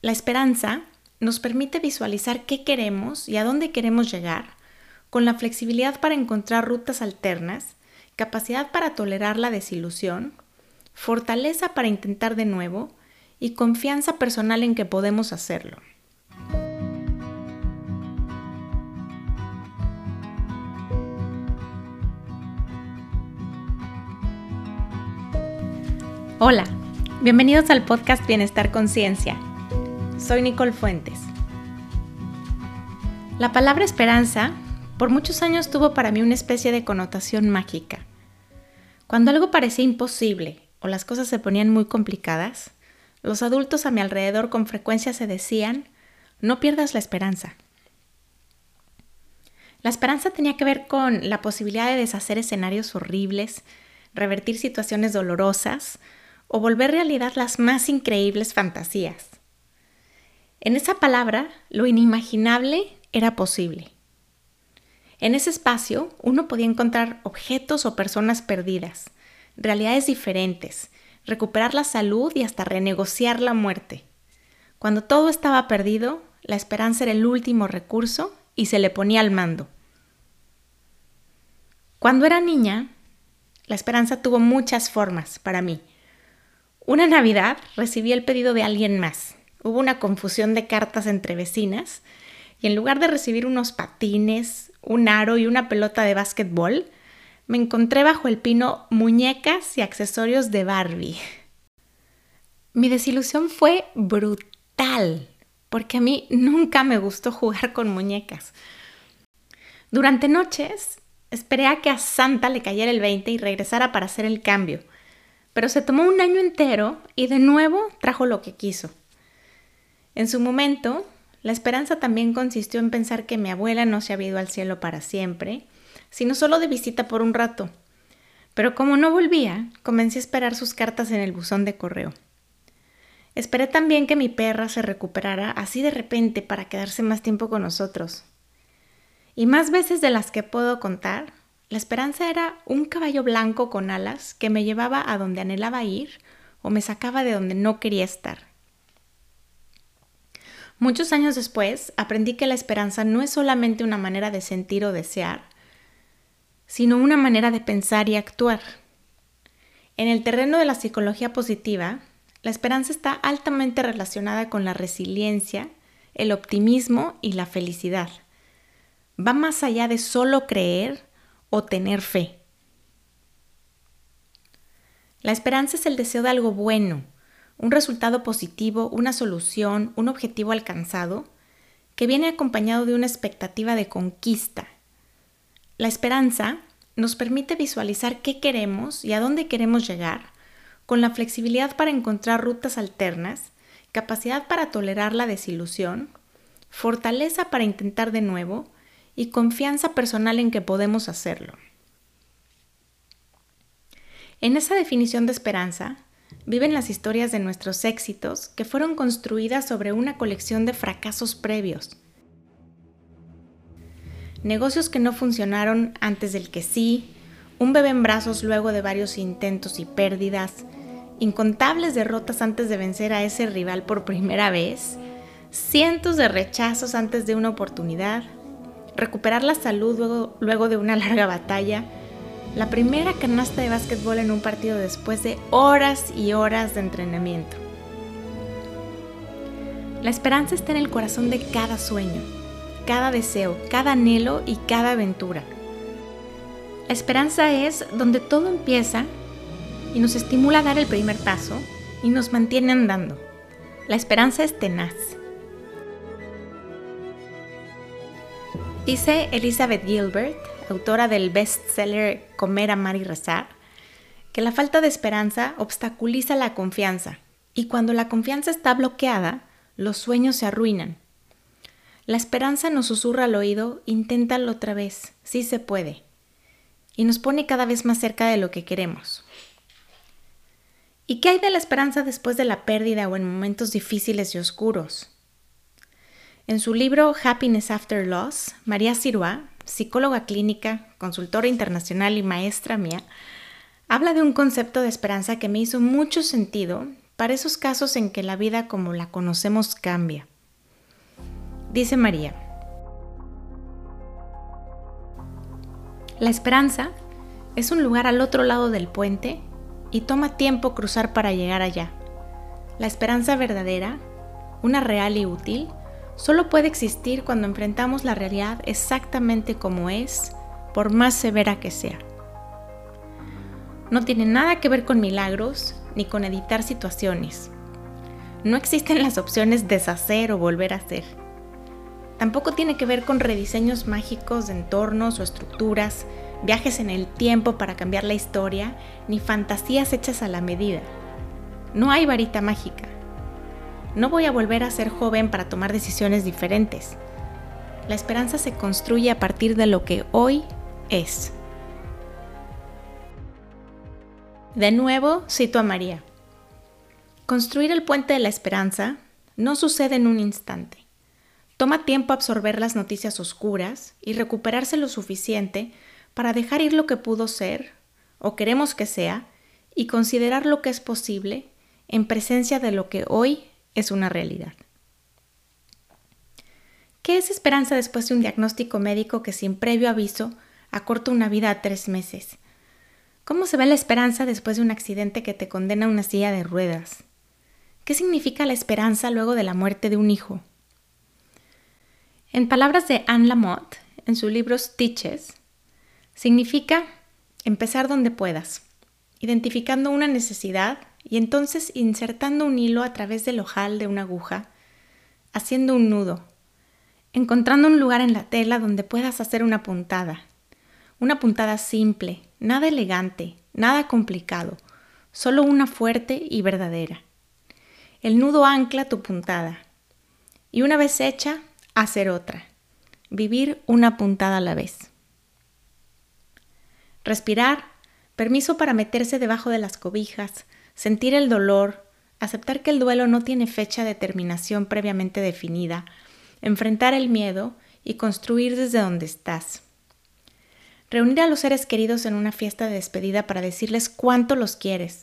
La esperanza nos permite visualizar qué queremos y a dónde queremos llegar, con la flexibilidad para encontrar rutas alternas, capacidad para tolerar la desilusión, fortaleza para intentar de nuevo y confianza personal en que podemos hacerlo. Hola, bienvenidos al podcast Bienestar Conciencia. Soy Nicole Fuentes. La palabra esperanza por muchos años tuvo para mí una especie de connotación mágica. Cuando algo parecía imposible o las cosas se ponían muy complicadas, los adultos a mi alrededor con frecuencia se decían, no pierdas la esperanza. La esperanza tenía que ver con la posibilidad de deshacer escenarios horribles, revertir situaciones dolorosas, o volver realidad las más increíbles fantasías. En esa palabra, lo inimaginable era posible. En ese espacio, uno podía encontrar objetos o personas perdidas, realidades diferentes, recuperar la salud y hasta renegociar la muerte. Cuando todo estaba perdido, la esperanza era el último recurso y se le ponía al mando. Cuando era niña, la esperanza tuvo muchas formas para mí. Una Navidad recibí el pedido de alguien más. Hubo una confusión de cartas entre vecinas y en lugar de recibir unos patines, un aro y una pelota de básquetbol, me encontré bajo el pino muñecas y accesorios de Barbie. Mi desilusión fue brutal, porque a mí nunca me gustó jugar con muñecas. Durante noches esperé a que a Santa le cayera el 20 y regresara para hacer el cambio pero se tomó un año entero y de nuevo trajo lo que quiso. En su momento, la esperanza también consistió en pensar que mi abuela no se había ido al cielo para siempre, sino solo de visita por un rato. Pero como no volvía, comencé a esperar sus cartas en el buzón de correo. Esperé también que mi perra se recuperara así de repente para quedarse más tiempo con nosotros. Y más veces de las que puedo contar, la esperanza era un caballo blanco con alas que me llevaba a donde anhelaba ir o me sacaba de donde no quería estar. Muchos años después aprendí que la esperanza no es solamente una manera de sentir o desear, sino una manera de pensar y actuar. En el terreno de la psicología positiva, la esperanza está altamente relacionada con la resiliencia, el optimismo y la felicidad. Va más allá de solo creer o tener fe. La esperanza es el deseo de algo bueno, un resultado positivo, una solución, un objetivo alcanzado, que viene acompañado de una expectativa de conquista. La esperanza nos permite visualizar qué queremos y a dónde queremos llegar, con la flexibilidad para encontrar rutas alternas, capacidad para tolerar la desilusión, fortaleza para intentar de nuevo y confianza personal en que podemos hacerlo. En esa definición de esperanza viven las historias de nuestros éxitos que fueron construidas sobre una colección de fracasos previos. Negocios que no funcionaron antes del que sí, un bebé en brazos luego de varios intentos y pérdidas, incontables derrotas antes de vencer a ese rival por primera vez, cientos de rechazos antes de una oportunidad, recuperar la salud luego, de una larga batalla, la primera canasta de básquetbol en un partido después de horas y horas de entrenamiento. La esperanza está en el corazón de cada sueño, cada deseo, cada anhelo y cada aventura. La esperanza es donde todo empieza y nos estimula a dar el primer paso y nos mantiene andando. La esperanza es tenaz. Dice Elizabeth Gilbert, autora del bestseller Comer, Amar y Rezar, que la falta de esperanza obstaculiza la confianza y cuando la confianza está bloqueada, los sueños se arruinan. La esperanza nos susurra al oído, inténtalo otra vez, sí se puede, y nos pone cada vez más cerca de lo que queremos. ¿Y qué hay de la esperanza después de la pérdida o en momentos difíciles y oscuros? En su libro Happiness After Loss, María Siroa, psicóloga clínica, consultora internacional y maestra mía, habla de un concepto de esperanza que me hizo mucho sentido para esos casos en que la vida como la conocemos cambia. Dice María, la esperanza es un lugar al otro lado del puente y toma tiempo cruzar para llegar allá. La esperanza verdadera, una real y útil, solo puede existir cuando enfrentamos la realidad exactamente como es, por más severa que sea. No tiene nada que ver con milagros ni con editar situaciones. No existen las opciones deshacer o volver a hacer. Tampoco tiene que ver con rediseños mágicos de entornos o estructuras, viajes en el tiempo para cambiar la historia, ni fantasías hechas a la medida. No hay varita mágica. No voy a volver a ser joven para tomar decisiones diferentes. La esperanza se construye a partir de lo que hoy es. De nuevo, cito a María. Construir el puente de la esperanza no sucede en un instante. Toma tiempo absorber las noticias oscuras y recuperarse lo suficiente para dejar ir lo que pudo ser o queremos que sea y considerar lo que es posible en presencia de lo que hoy es una realidad. ¿Qué es esperanza después de un diagnóstico médico que sin previo aviso acorta una vida a tres meses? ¿Cómo se ve la esperanza después de un accidente que te condena a una silla de ruedas? ¿Qué significa la esperanza luego de la muerte de un hijo? En palabras de Anne Lamott, en su libro Stitches, significa empezar donde puedas, identificando una necesidad y entonces insertando un hilo a través del ojal de una aguja, haciendo un nudo, encontrando un lugar en la tela donde puedas hacer una puntada, una puntada simple, nada elegante, nada complicado, solo una fuerte y verdadera. El nudo ancla tu puntada. Y una vez hecha, hacer otra. Vivir una puntada a la vez. Respirar, permiso para meterse debajo de las cobijas, sentir el dolor, aceptar que el duelo no tiene fecha de terminación previamente definida, enfrentar el miedo y construir desde donde estás. Reunir a los seres queridos en una fiesta de despedida para decirles cuánto los quieres.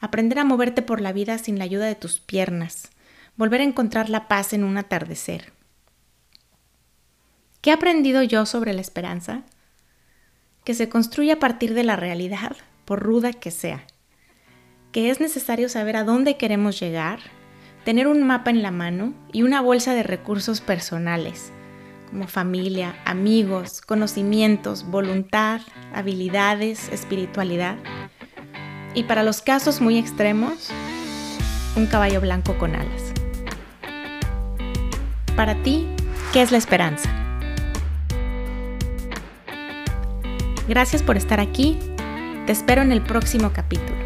Aprender a moverte por la vida sin la ayuda de tus piernas. Volver a encontrar la paz en un atardecer. ¿Qué he aprendido yo sobre la esperanza? Que se construye a partir de la realidad, por ruda que sea. Que es necesario saber a dónde queremos llegar, tener un mapa en la mano y una bolsa de recursos personales como familia, amigos, conocimientos, voluntad, habilidades, espiritualidad. Y para los casos muy extremos, un caballo blanco con alas. Para ti, ¿qué es la esperanza? Gracias por estar aquí. Te espero en el próximo capítulo.